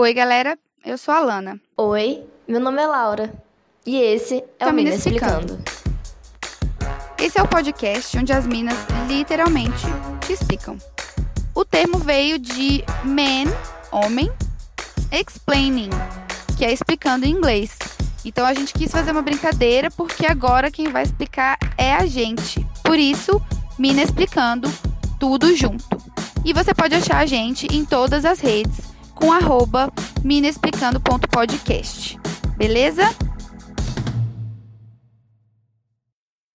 Oi, galera, eu sou a Lana. Oi, meu nome é Laura. E esse é o Mina Explicando. Esse é o podcast onde as minas literalmente te explicam. O termo veio de man, homem, explaining, que é explicando em inglês. Então a gente quis fazer uma brincadeira porque agora quem vai explicar é a gente. Por isso, Mina Explicando, tudo junto. E você pode achar a gente em todas as redes com arroba minaexplicando.podcast. Beleza?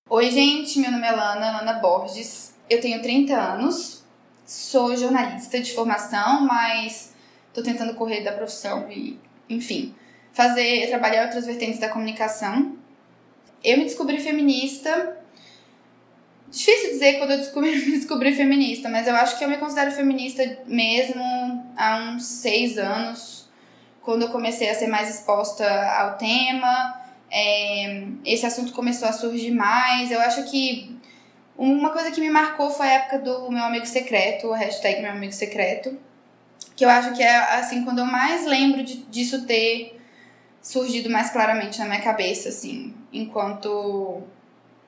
Oi, gente, meu nome é Lana, Lana Borges. Eu tenho 30 anos, sou jornalista de formação, mas tô tentando correr da profissão e, enfim, fazer, trabalhar outras vertentes da comunicação. Eu me descobri feminista Difícil dizer quando eu descobri, descobri feminista, mas eu acho que eu me considero feminista mesmo há uns seis anos, quando eu comecei a ser mais exposta ao tema. É, esse assunto começou a surgir mais. Eu acho que uma coisa que me marcou foi a época do meu amigo secreto, a hashtag meu amigo secreto, que eu acho que é assim quando eu mais lembro de, disso ter surgido mais claramente na minha cabeça, assim, enquanto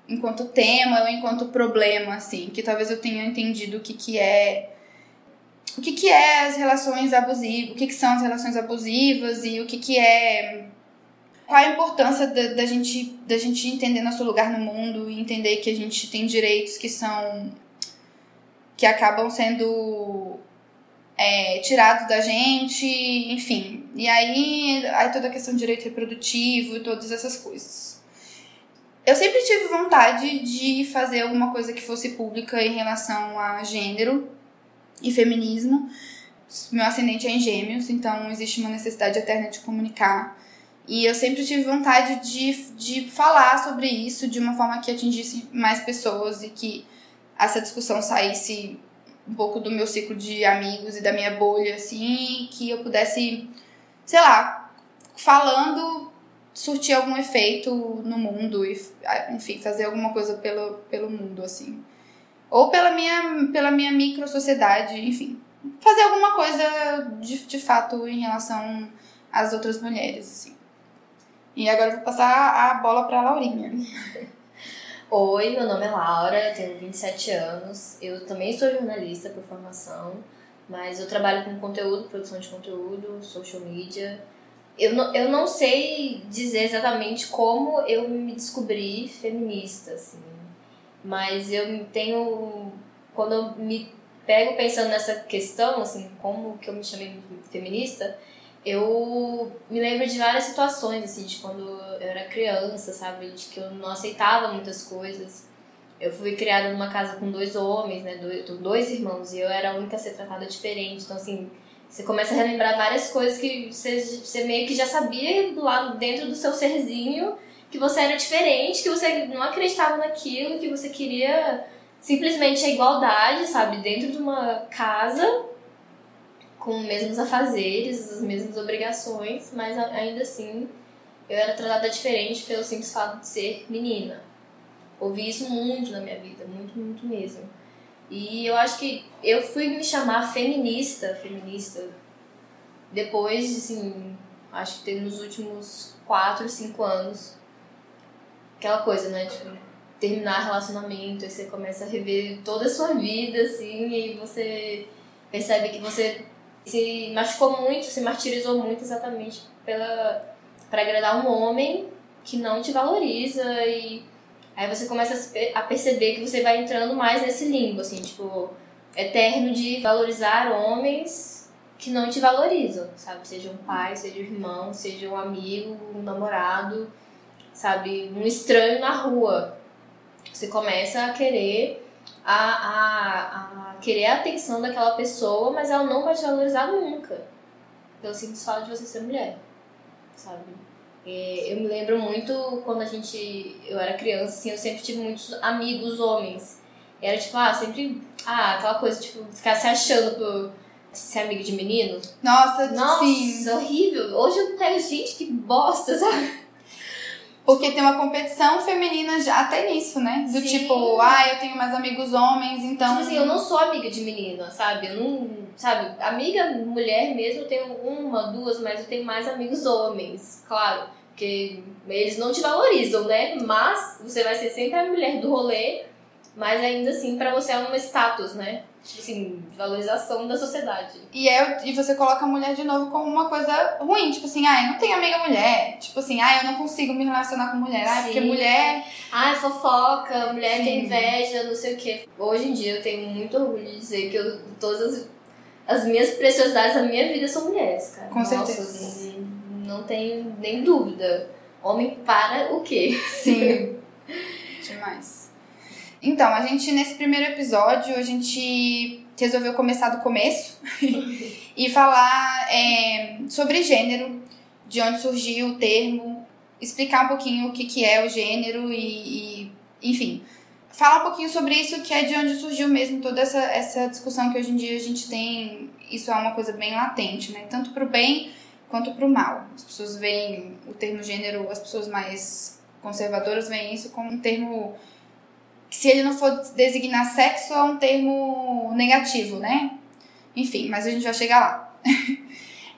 enquanto tema ou enquanto problema, assim, que talvez eu tenha entendido o que, que é o que, que é as relações abusivas, o que, que são as relações abusivas e o que, que é. Qual a importância da, da, gente, da gente entender nosso lugar no mundo e entender que a gente tem direitos que são. que acabam sendo é, tirados da gente, enfim. E aí, aí toda a questão de direito reprodutivo e todas essas coisas. Eu sempre tive vontade de fazer alguma coisa que fosse pública em relação a gênero e feminismo. Meu ascendente é em gêmeos, então existe uma necessidade eterna de comunicar. E eu sempre tive vontade de, de falar sobre isso de uma forma que atingisse mais pessoas e que essa discussão saísse um pouco do meu ciclo de amigos e da minha bolha, assim, que eu pudesse, sei lá, falando surtir algum efeito no mundo e, enfim, fazer alguma coisa pelo, pelo mundo, assim. Ou pela minha, pela minha micro sociedade, enfim. Fazer alguma coisa de, de fato em relação às outras mulheres, assim. E agora eu vou passar a bola pra Laurinha. Oi, meu nome é Laura, tenho 27 anos. Eu também sou jornalista por formação, mas eu trabalho com conteúdo, produção de conteúdo, social media eu não, eu não sei dizer exatamente como eu me descobri feminista, assim. Mas eu tenho. Quando eu me pego pensando nessa questão, assim, como que eu me chamei feminista, eu me lembro de várias situações, assim, de quando eu era criança, sabe? De que eu não aceitava muitas coisas. Eu fui criada numa casa com dois homens, né? Dois, dois irmãos, e eu era a única a ser tratada diferente. Então, assim, você começa a relembrar várias coisas que você, você meio que já sabia do lado dentro do seu serzinho que você era diferente, que você não acreditava naquilo, que você queria simplesmente a igualdade, sabe? Dentro de uma casa com os mesmos afazeres, as mesmas obrigações, mas ainda assim eu era tratada diferente pelo simples fato de ser menina. Ouvi isso muito na minha vida, muito, muito mesmo. E eu acho que eu fui me chamar feminista, feminista, depois, assim, acho que nos últimos 4, 5 anos. Aquela coisa, né? Tipo, terminar relacionamento, aí você começa a rever toda a sua vida, assim, e você percebe que você se machucou muito, se martirizou muito exatamente pela para agradar um homem que não te valoriza e Aí você começa a perceber que você vai entrando mais nesse limbo, assim, tipo, eterno de valorizar homens que não te valorizam, sabe? Seja um pai, seja um irmão, seja um amigo, um namorado, sabe? Um estranho na rua. Você começa a querer a, a, a querer a atenção daquela pessoa, mas ela não vai te valorizar nunca. Pelo simples fato de você ser mulher, sabe? Eu me lembro muito quando a gente. Eu era criança, assim, eu sempre tive muitos amigos homens. Era tipo, ah, sempre. Ah, aquela coisa, tipo, ficar se achando por ser amigo de menino. Nossa, Nossa, sim. horrível. Hoje eu pego gente que bosta, sabe? Porque tem uma competição feminina já, até nisso, né? Do Sim. tipo, ah, eu tenho mais amigos homens, então. Tipo assim, eu não sou amiga de menina, sabe? Eu não. Sabe? Amiga mulher mesmo, eu tenho uma, duas, mas eu tenho mais amigos homens, claro. Porque eles não te valorizam, né? Mas você vai ser sempre a mulher do rolê, mas ainda assim, pra você é um status, né? Tipo assim, valorização da sociedade. E, é, e você coloca a mulher de novo como uma coisa ruim. Tipo assim, ah, eu não tenho amiga mulher. Tipo assim, ah, eu não consigo me relacionar com mulher. Ah, porque mulher. Ah, fofoca, mulher tem inveja, não sei o quê. Hoje em dia eu tenho muito orgulho de dizer que eu, todas as, as minhas preciosidades da minha vida são mulheres, cara. Com Nossa, certeza. não tenho nem dúvida. Homem para o quê? Sim. Demais. Então, a gente, nesse primeiro episódio, a gente resolveu começar do começo e falar é, sobre gênero, de onde surgiu o termo, explicar um pouquinho o que, que é o gênero e, e, enfim, falar um pouquinho sobre isso, que é de onde surgiu mesmo toda essa, essa discussão que hoje em dia a gente tem. Isso é uma coisa bem latente, né? Tanto pro bem quanto pro mal. As pessoas veem o termo gênero, as pessoas mais conservadoras veem isso como um termo se ele não for designar sexo é um termo negativo, né? Enfim, mas a gente vai chegar lá.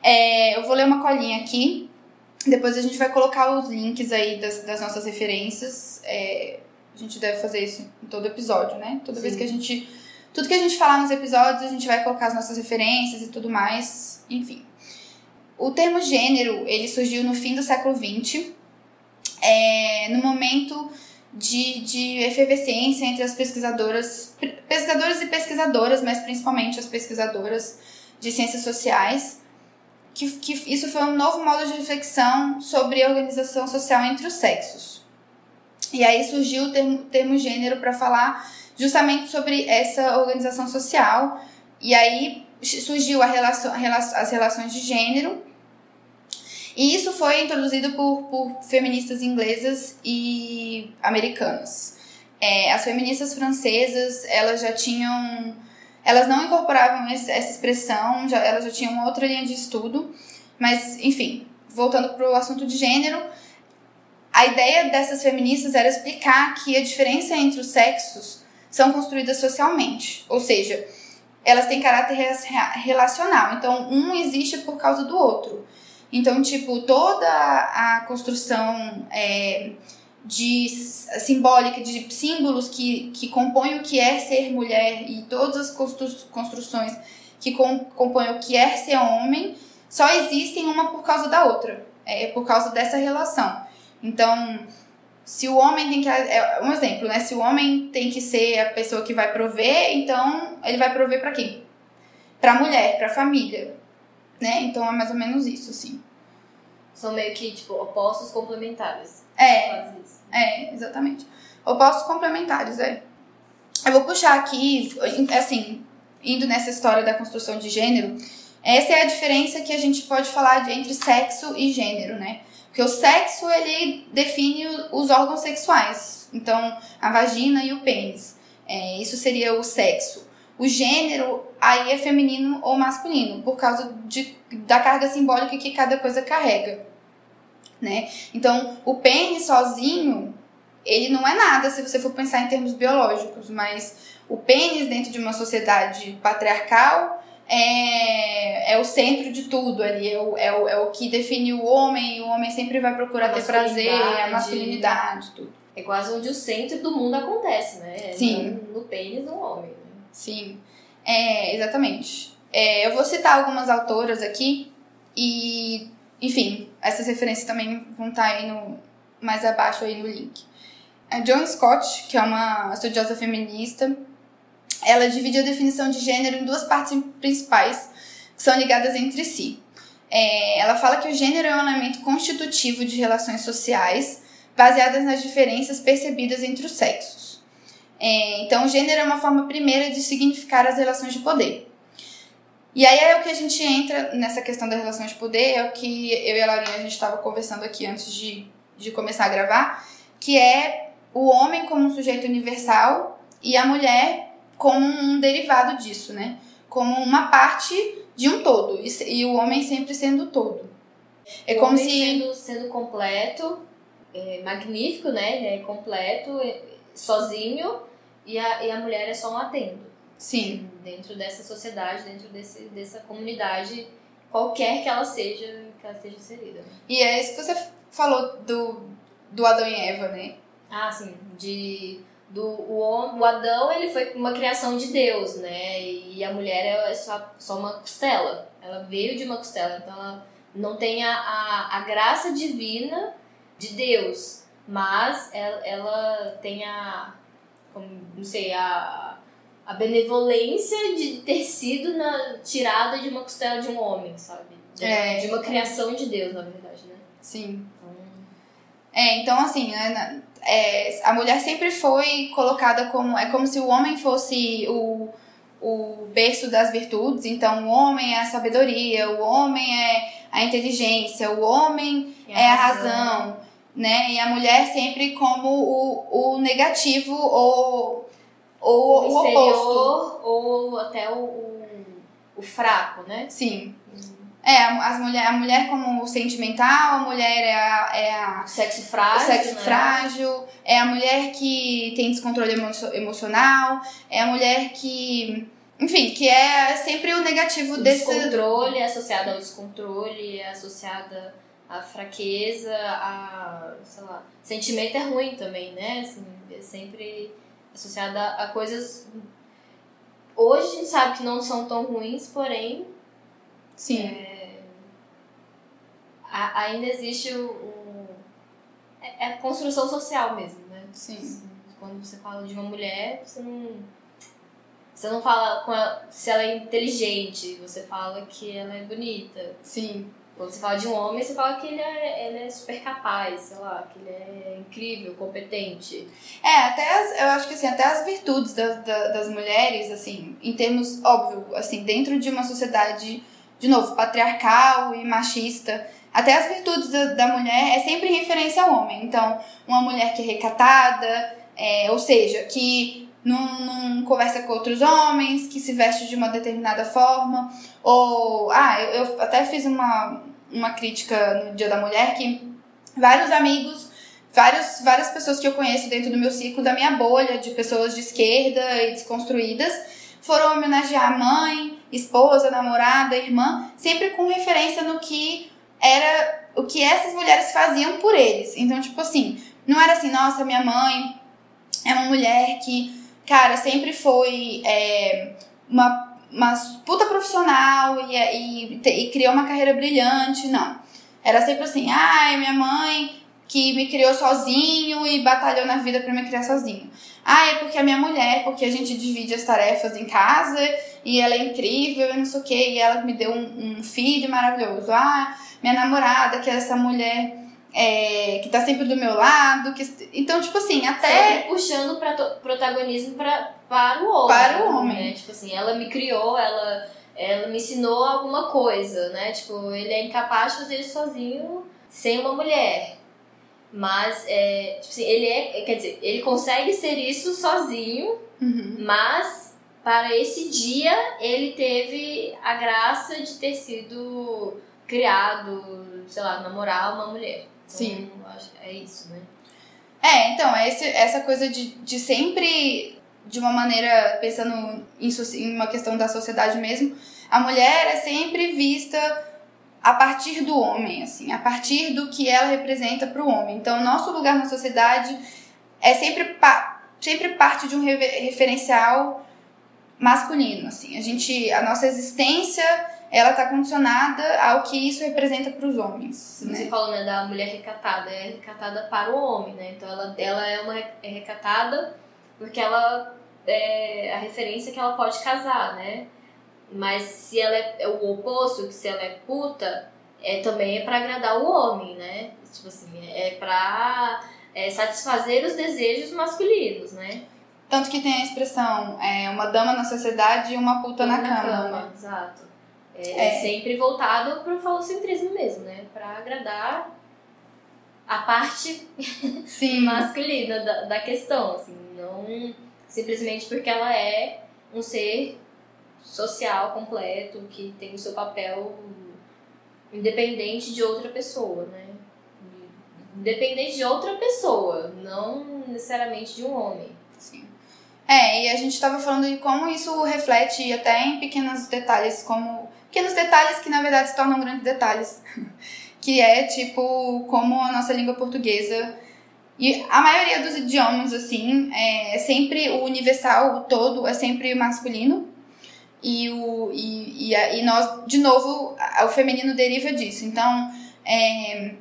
É, eu vou ler uma colinha aqui, depois a gente vai colocar os links aí das, das nossas referências. É, a gente deve fazer isso em todo episódio, né? Toda vez Sim. que a gente. Tudo que a gente falar nos episódios, a gente vai colocar as nossas referências e tudo mais. Enfim. O termo gênero, ele surgiu no fim do século XX, é, no momento de, de efervescência entre as pesquisadoras, pesquisadores e pesquisadoras, mas principalmente as pesquisadoras de ciências sociais, que, que isso foi um novo modo de reflexão sobre a organização social entre os sexos. E aí surgiu o termo, termo gênero para falar justamente sobre essa organização social, e aí surgiu a relação, as relações de gênero, e isso foi introduzido por, por feministas inglesas e americanas. É, as feministas francesas, elas já tinham... Elas não incorporavam essa expressão, já, elas já tinham outra linha de estudo. Mas, enfim, voltando para o assunto de gênero, a ideia dessas feministas era explicar que a diferença entre os sexos são construídas socialmente. Ou seja, elas têm caráter re- relacional. Então, um existe por causa do outro. Então, tipo, toda a construção é, de simbólica, de símbolos que, que compõem o que é ser mulher e todas as constru construções que com, compõem o que é ser homem, só existem uma por causa da outra. É por causa dessa relação. Então, se o homem tem que. É um exemplo, né? Se o homem tem que ser a pessoa que vai prover, então ele vai prover para quem? Pra mulher, pra família né? Então é mais ou menos isso, assim. São meio que, tipo, opostos complementares. É, isso. é, exatamente. Opostos complementares, é. Eu vou puxar aqui, assim, indo nessa história da construção de gênero, essa é a diferença que a gente pode falar de, entre sexo e gênero, né? Porque o sexo, ele define os órgãos sexuais. Então, a vagina e o pênis. É, isso seria o sexo. O gênero aí é feminino ou masculino, por causa de, da carga simbólica que cada coisa carrega, né? Então, o pênis sozinho, ele não é nada se você for pensar em termos biológicos, mas o pênis dentro de uma sociedade patriarcal é, é o centro de tudo ali, é o, é, o, é o que define o homem, e o homem sempre vai procurar ter prazer, a masculinidade. tudo. É quase onde o centro do mundo acontece, né? Sim. No, no pênis do homem. Sim, é, exatamente. É, eu vou citar algumas autoras aqui e, enfim, essas referências também vão estar aí no, mais abaixo aí no link. A Joan Scott, que é uma estudiosa feminista, ela divide a definição de gênero em duas partes principais que são ligadas entre si. É, ela fala que o gênero é um elemento constitutivo de relações sociais baseadas nas diferenças percebidas entre os sexos. É, então, o gênero é uma forma primeira de significar as relações de poder. E aí é o que a gente entra nessa questão das relações de poder, é o que eu e a Laurinha a gente estava conversando aqui antes de, de começar a gravar, que é o homem como um sujeito universal e a mulher como um derivado disso, né? Como uma parte de um todo, e, e o homem sempre sendo todo. É O como homem se. Sendo, sendo completo, é magnífico, né? Ele é completo, é, sozinho, e a, e a mulher é só um atendo. Sim. Dentro dessa sociedade, dentro desse, dessa comunidade, qualquer que ela seja, que ela esteja inserida. E é isso que você falou do, do Adão e Eva, né? Ah, sim. De, do, o, o Adão, ele foi uma criação de Deus, né? E a mulher é só, só uma costela. Ela veio de uma costela, então ela não tem a, a, a graça divina de Deus, mas ela, ela tem a, como, não sei, a, a benevolência de ter sido na, tirada de uma costela de um homem, sabe? De, É. de uma criação de Deus, na verdade, né? Sim. Então, É, então assim, né, é, a mulher sempre foi colocada como. É como se o homem fosse o, o berço das virtudes. Então, o homem é a sabedoria, o homem é a inteligência, o homem é a razão, né? E a mulher sempre como o, o negativo ou, ou o o oposto. ou até o, o, o fraco, né? Sim. É, a, as mulher, a mulher como sentimental, a mulher é a, é a O sexo o frágil, sexo né? frágil, é a mulher que tem descontrole emo- emocional, é a mulher que. Enfim, que é sempre o negativo O desse. descontrole é associado ao descontrole, é associada à fraqueza, a, sei lá, sentimento é ruim também, né? Assim, é sempre associada a coisas... Hoje a gente sabe que não são tão ruins, porém Sim. a- ainda existe o... o- é, é a construção social mesmo, né? Sim. Quando você fala de uma mulher, você não... Você não fala com ela, se ela é inteligente, você fala que ela é bonita. Sim. Quando você fala de um homem, você fala que ele é, ele é super capaz, sei lá, que ele é incrível, competente. É, até as, eu acho que assim, até as virtudes das, da- das mulheres, assim, em termos, óbvio, assim, dentro de uma sociedade, de novo, patriarcal e machista, até as virtudes da, da mulher é sempre em referência ao homem. Então, uma mulher que é recatada, é, ou seja, que não, não conversa com outros homens, que se veste de uma determinada forma, ou, ah, eu, eu até fiz uma, uma crítica no Dia da Mulher que vários amigos vários, várias pessoas que eu conheço dentro do meu ciclo, da minha bolha, de pessoas de esquerda e desconstruídas, foram homenagear a mãe, esposa, namorada, irmã, sempre com referência no que era o que essas mulheres faziam por eles. Então, tipo assim, não era assim, nossa, minha mãe é uma mulher que, cara, sempre foi é, uma, uma puta profissional e, e, e criou uma carreira brilhante, não. Era sempre assim, ai, minha mãe que me criou sozinho e batalhou na vida pra me criar sozinho. Ah, é porque a minha mulher, porque a gente divide as tarefas em casa e ela é incrível e não sei o que, e ela me deu um, um filho maravilhoso. Ah, minha namorada, que é essa mulher é, que tá sempre do meu lado. Que... Então, tipo assim, até. Sempre puxando pra to- protagonismo pra, para o homem. Para o homem. Né? Tipo assim, ela me criou, ela, ela me ensinou alguma coisa, né? Tipo, ele é incapaz de fazer isso sozinho sem uma mulher. Mas, é, tipo assim, ele é, quer dizer, ele consegue ser isso sozinho, Uhum. mas para esse dia ele teve a graça de ter sido criado, sei lá, namorar uma mulher. Então, Sim. eu acho que é isso, né? É, então, é esse, essa coisa de, de sempre, de uma maneira, pensando em, em uma questão da sociedade mesmo, a mulher é sempre vista a partir do homem, assim, a partir do que ela representa para o homem. Então, nosso lugar na sociedade é sempre, pa, sempre parte de um referencial masculino, assim. A gente, a nossa existência, ela tá condicionada ao que isso representa para os homens, né? Você falou, né, da mulher recatada. É recatada para o homem, né? Então ela, ela é uma é recatada porque ela é a referência que ela pode casar, né? Mas se ela é, é o oposto, que se ela é puta, é, também é pra agradar o homem, né? Tipo assim, é pra é, satisfazer os desejos masculinos, né? Tanto que tem a expressão é, uma dama na sociedade e uma puta na, cama. né? Exato. É, É. sempre voltado pro falocentrismo mesmo, né? Pra agradar a parte Sim. masculina da, da questão, assim, não simplesmente porque ela é um ser social completo que tem o seu papel independente de outra pessoa, né? independente de outra pessoa, não necessariamente de um homem. Sim. É, e a gente estava falando de como isso reflete até em pequenos detalhes, como pequenos detalhes que na verdade se tornam grandes detalhes, que é tipo como a nossa língua portuguesa. E a maioria dos idiomas assim é sempre o universal, o todo é sempre masculino. E o e, e, e nós de novo o feminino deriva disso. Então é,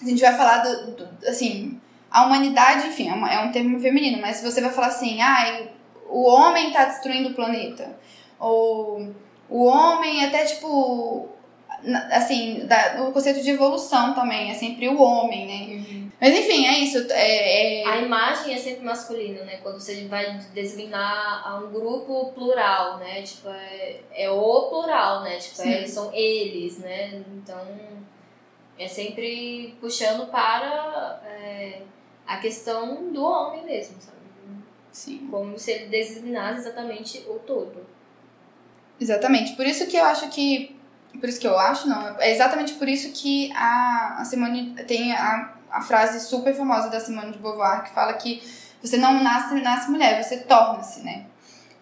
a gente vai falar do, do assim a humanidade, enfim, é, uma, é, um termo feminino, mas se você vai falar assim, ah, o homem está destruindo o planeta, ou o homem até tipo, assim, da, o conceito de evolução também, é sempre o homem, né? Uhum. Mas enfim, é isso. É, é... A imagem é sempre masculina, né? Quando você vai designar a um grupo plural, né? Tipo, é, é o plural, né? Tipo, é, são eles, né? Então, é sempre puxando para é, a questão do homem mesmo, sabe? Sim. Como se ele designasse exatamente o todo. Exatamente. Por isso que eu acho que. Por isso que eu acho, não. É exatamente por isso que a, a Simone tem a, a frase super famosa da Simone de Beauvoir que fala que você não nasce, nasce mulher, você torna-se, né?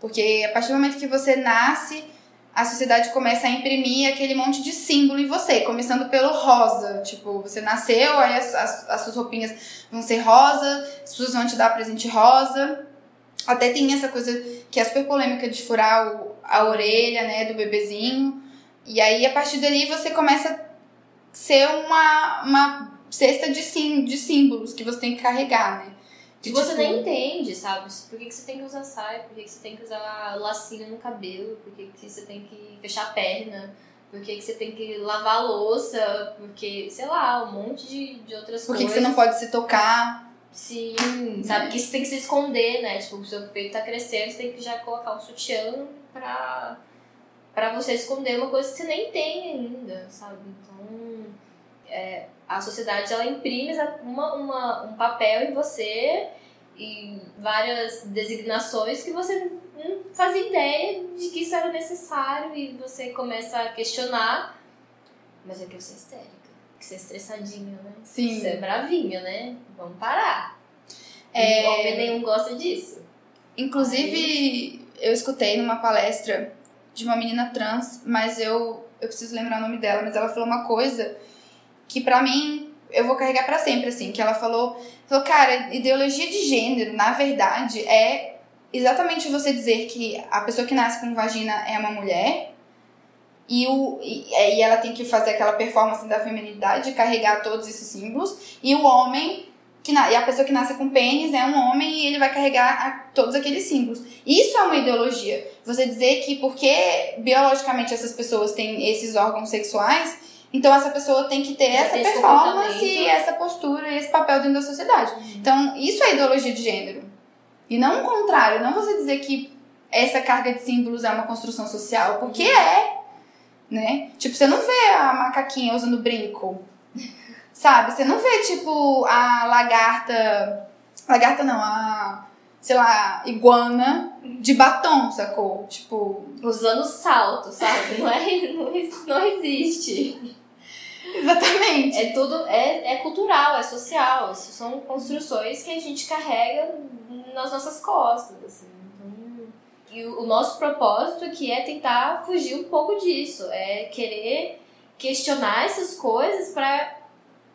Porque a partir do momento que você nasce, a sociedade começa a imprimir aquele monte de símbolo em você, começando pelo rosa. Tipo, você nasceu, aí as, as, as suas roupinhas vão ser rosa, as pessoas vão te dar presente rosa. Até tem essa coisa que é super polêmica de furar o, a orelha, né, do bebezinho. E aí, a partir dali, você começa a ser uma, uma cesta de, sim, de símbolos que você tem que carregar, né? Que você tipo... nem entende, sabe? Por que, que você tem que usar saia? Por que, que você tem que usar lacinho no cabelo? Por que, que você tem que fechar a perna? Por que, que você tem que lavar a louça? Porque, sei lá, um monte de, de outras Por coisas. Por que, que você não pode se tocar? Sim, sabe? Que você tem que se esconder, né? Tipo, o seu peito tá crescendo, você tem que já colocar um sutiã pra, pra você esconder uma coisa que você nem tem ainda, sabe? Então, é, a sociedade, ela imprime uma, uma, um papel em você e várias designações que você não fazia ideia de que isso era necessário e você começa a questionar. Mas é que eu sou histérica que você é estressadinho, né? Sim. Você é bravinho, né? Vamos parar. É... Homem nenhum gosta disso. Inclusive, eu escutei numa palestra de uma menina trans, mas eu, eu preciso lembrar o nome dela, mas ela falou uma coisa que pra mim eu vou carregar para sempre, assim, que ela falou, falou, cara, ideologia de gênero, na verdade, é exatamente você dizer que a pessoa que nasce com vagina é uma mulher e, o, e, é, e ela tem que fazer aquela performance da feminilidade, carregar todos esses símbolos, e o homem, que na, e a pessoa que nasce com pênis é um homem e ele vai carregar a, todos aqueles símbolos. Isso é uma ideologia. Você dizer que porque biologicamente essas pessoas têm esses órgãos sexuais, então essa pessoa tem que ter essa performance e essa postura e esse papel dentro da sociedade. Uhum. Então, isso é ideologia de gênero. E não o contrário, não você dizer que essa carga de símbolos é uma construção social, porque uhum. é né? Tipo, você não vê a macaquinha usando brinco, sabe? Você não vê, tipo, a lagarta. Lagarta não, a. Sei lá, iguana de batom, sacou? Tipo. Usando salto, sabe? Não, é, não, não existe. Exatamente. É tudo. É, é cultural, é social. Isso são construções que a gente carrega nas nossas costas, assim. E o nosso propósito aqui é tentar fugir um pouco disso, é querer questionar essas coisas para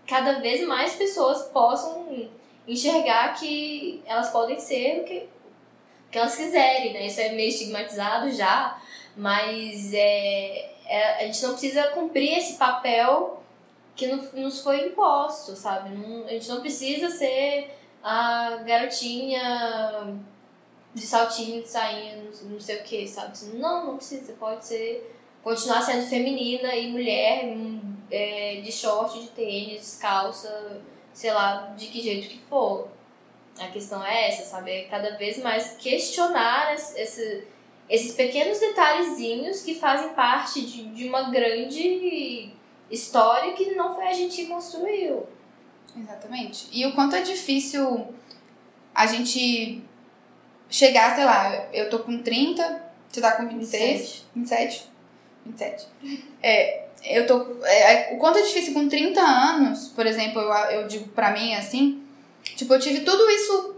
cada vez mais pessoas possam enxergar que elas podem ser o que, que elas quiserem, né? Isso é meio estigmatizado já, mas é, é, a gente não precisa cumprir esse papel que nos foi imposto, sabe? Não, a gente não precisa ser a garotinha de saltinho, de sainha, não sei o que, sabe? Não, não precisa, pode ser. Continuar sendo feminina e mulher é, de short, de tênis, descalça, sei lá, de que jeito que for. A questão é essa, sabe? É cada vez mais questionar esse, esses pequenos detalhezinhos que fazem parte de, de uma grande história que não foi a gente que construiu. Exatamente. E o quanto é difícil a gente chegar, sei lá, eu tô com 30, você tá com 26, 27. 27. 27. É, eu tô. É, o quanto é difícil com 30 anos, por exemplo, eu, eu digo pra mim assim. Tipo, eu tive tudo isso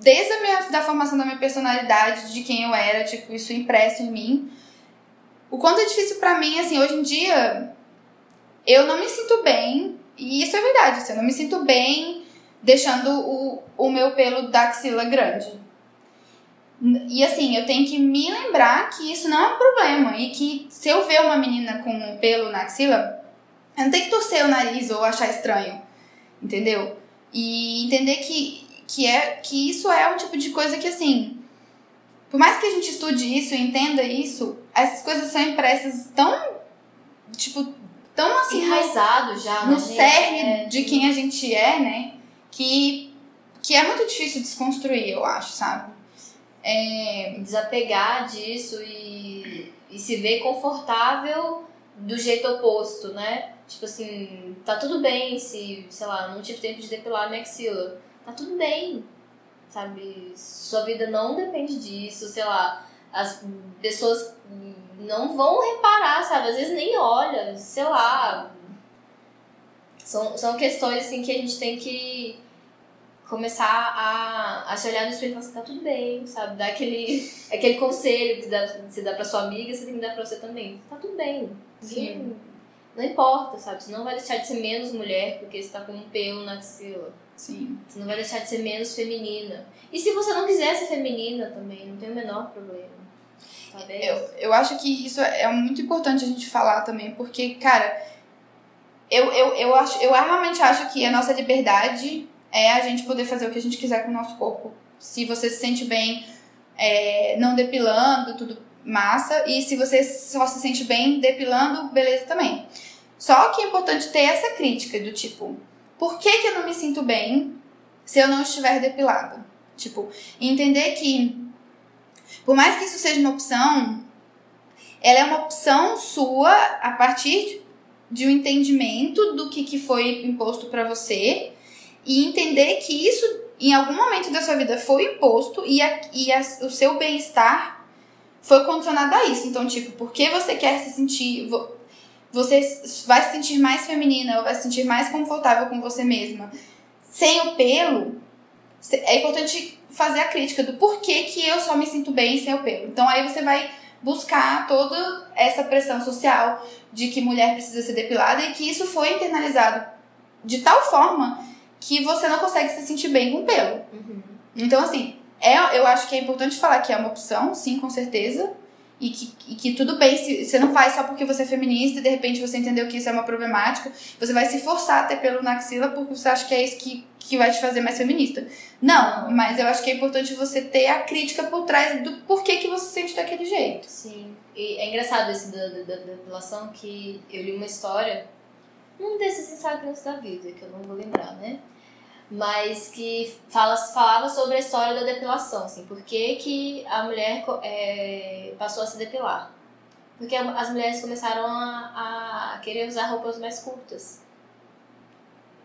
desde a minha, da formação da minha personalidade, de quem eu era, tipo, isso impresso em mim. O quanto é difícil para mim, assim, hoje em dia, eu não me sinto bem, e isso é verdade, assim, eu não me sinto bem deixando o, o meu pelo da axila grande. E assim, eu tenho que me lembrar que isso não é um problema. E que se eu ver uma menina com um pelo na axila, eu não tenho que torcer o nariz ou achar estranho. Entendeu? E entender que, que, é, que isso é um tipo de coisa que, assim, por mais que a gente estude isso e entenda isso, essas coisas são impressas tão, tipo, tão assim. Enraizado já, No né? cerne é. de quem a gente é, né? Que, que é muito difícil desconstruir, eu acho, sabe? É... Desapegar disso e, e se ver confortável do jeito oposto, né? Tipo assim, tá tudo bem se, sei lá, não tive tempo de depilar minha axila. Tá tudo bem, sabe? Sua vida não depende disso, sei lá. As pessoas não vão reparar, sabe? Às vezes nem olha, sei lá. São, são questões assim que a gente tem que começar a, a se olhar no espelho e falar assim, tá tudo bem, sabe? Dar aquele, aquele conselho que dá, você dá pra sua amiga, você tem que dar pra você também. Tá tudo bem. Sim. Não, não importa, sabe? Você não vai deixar de ser menos mulher porque você tá com um pelo na axila. Sim. Você não vai deixar de ser menos feminina. E se você não quiser ser feminina também, não tem o menor problema. Eu, eu acho que isso é muito importante a gente falar também, porque, cara, eu, eu, eu, acho, eu realmente acho que a nossa liberdade é a gente poder fazer o que a gente quiser com o nosso corpo. Se você se sente bem é, não depilando, tudo massa. E se você só se sente bem depilando, beleza também. Só que é importante ter essa crítica do tipo, por que, que eu não me sinto bem se eu não estiver depilada? Tipo, entender que, por mais que isso seja uma opção, ela é uma opção sua a partir de um entendimento do que, que foi imposto para você e entender que isso em algum momento da sua vida foi imposto e, a, e a, o seu bem-estar foi condicionado a isso. Então, tipo, porque você quer se sentir. Você vai se sentir mais feminina ou vai se sentir mais confortável com você mesma sem o pelo. É importante fazer a crítica do porquê que eu só me sinto bem sem o pelo. Então, aí você vai buscar toda essa pressão social de que mulher precisa ser depilada e que isso foi internalizado de tal forma que você não consegue se sentir bem com pelo. Uhum. Então, assim, é, eu acho que é importante falar que é uma opção, sim, com certeza. E que, e que tudo bem, se você não faz só porque você é feminista e de repente você entendeu que isso é uma problemática, você vai se forçar a ter pelo na axila porque você acha que é isso que, que vai te fazer mais feminista. Não, mas eu acho que é importante você ter a crítica por trás do porquê que você se sente daquele jeito. Sim. E é engraçado esse da, da, da depilação que eu li uma história, um desses Instagrams da vida, que eu não vou lembrar, né? mas que fala, falava sobre a história da depilação, assim, por que, que a mulher é, passou a se depilar. Porque as mulheres começaram a, a querer usar roupas mais curtas.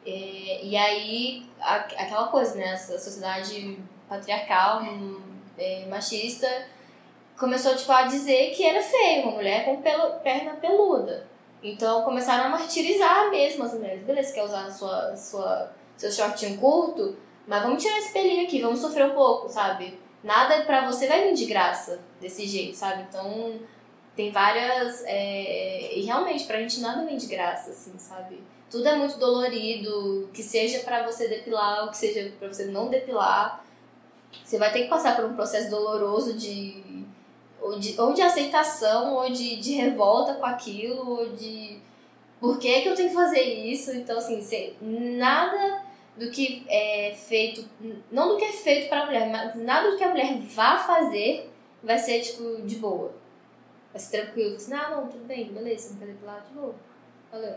É, e aí, a, aquela coisa, né, a sociedade patriarcal, é, machista, começou tipo, a dizer que era feio uma mulher com pelo, perna peluda. Então começaram a martirizar mesmo as mulheres. Beleza, quer usar sua, sua seu shortinho curto, mas vamos tirar esse pelinho aqui, vamos sofrer um pouco, sabe? Nada pra você vai vir de graça desse jeito, sabe? Então, tem várias. É... E realmente, pra gente nada vem de graça, assim, sabe? Tudo é muito dolorido, que seja para você depilar ou que seja para você não depilar. Você vai ter que passar por um processo doloroso de. Ou de, ou de aceitação, ou de, de revolta com aquilo, ou de. Por que, que eu tenho que fazer isso? Então, assim, nada do que é feito, não do que é feito para a mulher, mas nada do que a mulher vá fazer vai ser, tipo, de boa. Vai ser tranquilo. Assim, ah, não, tudo bem, beleza, não quer depilar, de boa. Valeu.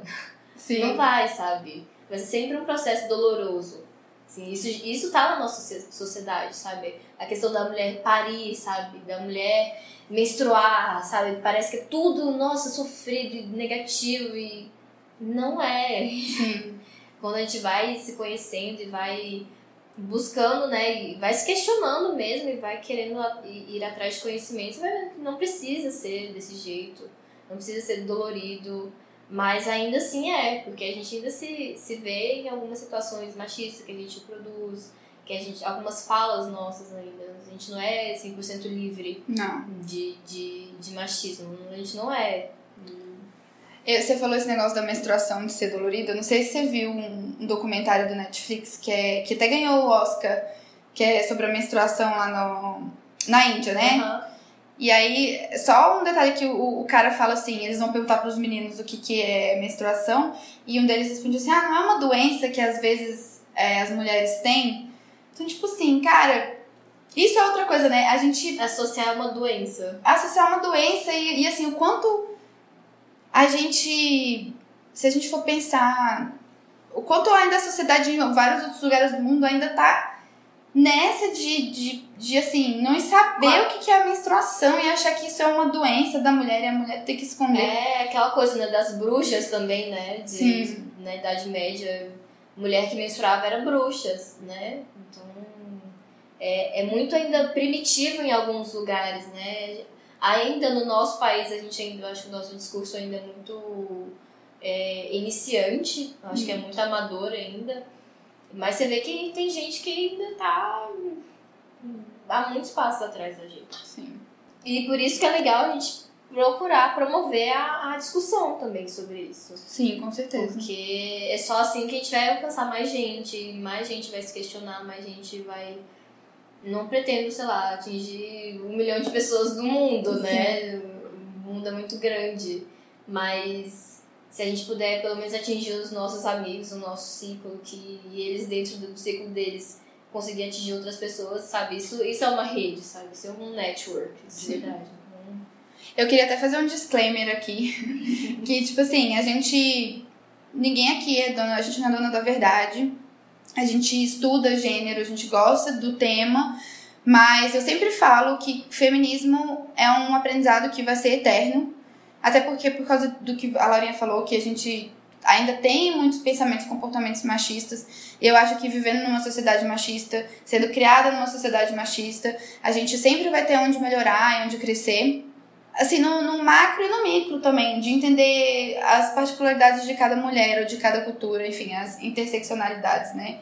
Sim. Não vai, sabe? Vai ser sempre um processo doloroso. Assim, isso, isso tá na nossa sociedade, sabe? A questão da mulher parir, sabe? Da mulher menstruar, sabe? Parece que é tudo, nossa, sofrido e negativo e não é. Quando a gente vai se conhecendo e vai buscando, né, e vai se questionando mesmo e vai querendo ir atrás de conhecimento, não precisa ser desse jeito. não precisa ser dolorido, mas ainda assim é, porque a gente ainda se, se vê em algumas situações machistas que a gente produz, que a gente, algumas falas nossas ainda, a gente não é 100% livre Não. de, de, de machismo, a gente não é. Você falou esse negócio da menstruação de ser dolorida. Eu não sei se você viu um, um documentário do Netflix que, é, que até ganhou o Oscar, que é sobre a menstruação lá no, na Índia, né? Aham. E aí, só um detalhe que o, o cara fala assim, eles vão perguntar pros meninos o que, que é menstruação, e um deles responde assim, ah, não é uma doença que às vezes é, as mulheres têm? Então, tipo assim, cara, isso é outra coisa, né? A gente Associar uma doença. associar uma doença e, e assim, o quanto a gente, se a gente for pensar, o quanto ainda a sociedade em vários outros lugares do mundo ainda tá nessa de, de, de assim, não saber Claro. o que que é a menstruação e achar que isso é uma doença da mulher e a mulher ter que esconder. É aquela coisa, né, das bruxas também, né? De, Sim. Na Idade Média, mulher que menstruava era bruxas, né? Então, é, é muito ainda primitivo em alguns lugares, né? Ainda no nosso país, a gente ainda, eu acho que o nosso discurso ainda é muito é, iniciante, acho que é muito amador ainda. Mas você vê que tem gente que ainda tá há muitos passos atrás da gente. Sim. E por isso que é legal a gente procurar promover a, a discussão também sobre isso. Sim, com certeza. Porque é só assim que a gente vai alcançar mais gente, mais gente vai se questionar, mais gente vai. Não pretendo, sei lá, atingir um milhão de pessoas do mundo, né? O mundo é muito grande. Mas se a gente puder pelo menos atingir os nossos amigos, o nosso ciclo, que eles dentro do ciclo deles conseguir atingir outras pessoas, sabe? Isso, isso é uma rede, sabe? Isso é um network, de Sim. verdade. Então, Eu queria até fazer um disclaimer aqui. que, tipo assim, a gente. Ninguém aqui é dona. A gente não é dona da verdade. A gente estuda gênero, a gente gosta do tema. Mas eu sempre falo que feminismo é um aprendizado que vai ser eterno. Até porque, por causa do que a Laurinha falou, que a gente ainda tem muitos pensamentos, comportamentos machistas. Eu acho que vivendo numa sociedade machista, sendo criada numa sociedade machista, a gente sempre vai ter onde melhorar e onde crescer assim, no, no macro e no micro também, de entender as particularidades de cada mulher ou de cada cultura, enfim, as interseccionalidades, né?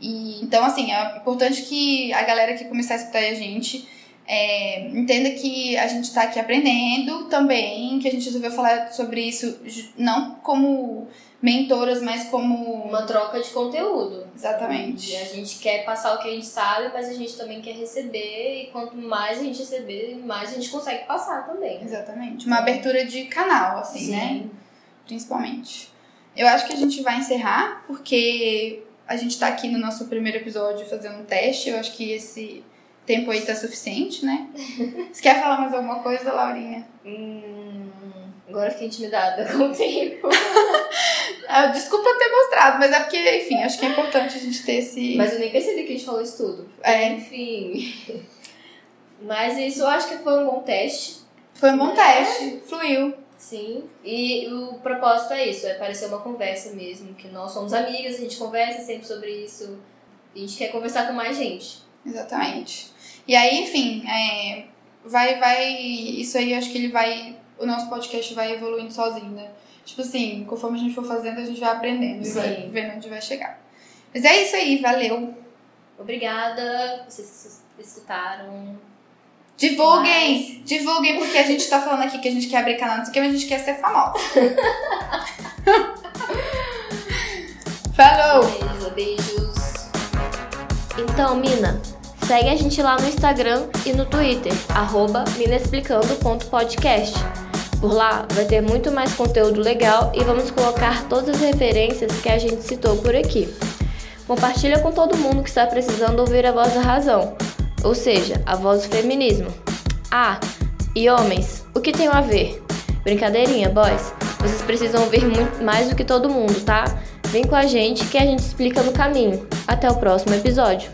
E, então, assim, é importante que a galera que começar a escutar a gente é, entenda que a gente tá aqui aprendendo também, que a gente resolveu falar sobre isso não como mentoras, mas como... uma troca de conteúdo. Exatamente. E a gente quer passar o que a gente sabe, mas a gente também quer receber, e quanto mais a gente receber, mais a gente consegue passar também. Exatamente. Uma abertura de canal, assim, né? principalmente. Eu acho que a gente vai encerrar, porque a gente tá aqui no nosso primeiro episódio fazendo um teste. Eu acho que esse tempo aí tá suficiente, né? Você quer falar mais alguma coisa, Laurinha? Hum, agora fiquei intimidada com o tempo. Ah, desculpa ter mostrado, mas é porque, enfim, acho que é importante a gente ter esse. Mas eu nem percebi que a gente falou isso tudo. É. Enfim. Mas isso eu acho que foi um bom teste. Foi um bom teste, fluiu. Sim. E o propósito é isso, é parecer uma conversa mesmo. Que nós somos amigas, a gente conversa sempre sobre isso. A gente quer conversar com mais gente. Exatamente. E aí, enfim, é, vai, vai. Isso aí, acho que ele vai. O nosso podcast vai evoluindo sozinho, né? Tipo assim, conforme a gente for fazendo, a gente vai aprendendo e vai Sim. vendo onde vai chegar. Mas é isso aí, valeu. Obrigada, vocês escutaram. Divulguem! Divulguem, porque a gente tá falando aqui que a gente quer abrir canal, não sei o que, mas a gente quer ser famosa. Falou! Beijo, beijos. Então, Mina, segue a gente lá no Instagram e no Twitter, arroba minaexplicando.podcast. Por lá vai ter muito mais conteúdo legal e vamos colocar todas as referências que a gente citou por aqui. Compartilha com todo mundo que está precisando ouvir a voz da razão, ou seja, a voz do feminismo. Ah, e homens, o que tem a ver? Brincadeirinha, boys. Vocês precisam ouvir muito mais do que todo mundo, tá? Vem com a gente que a gente explica no caminho. Até o próximo episódio.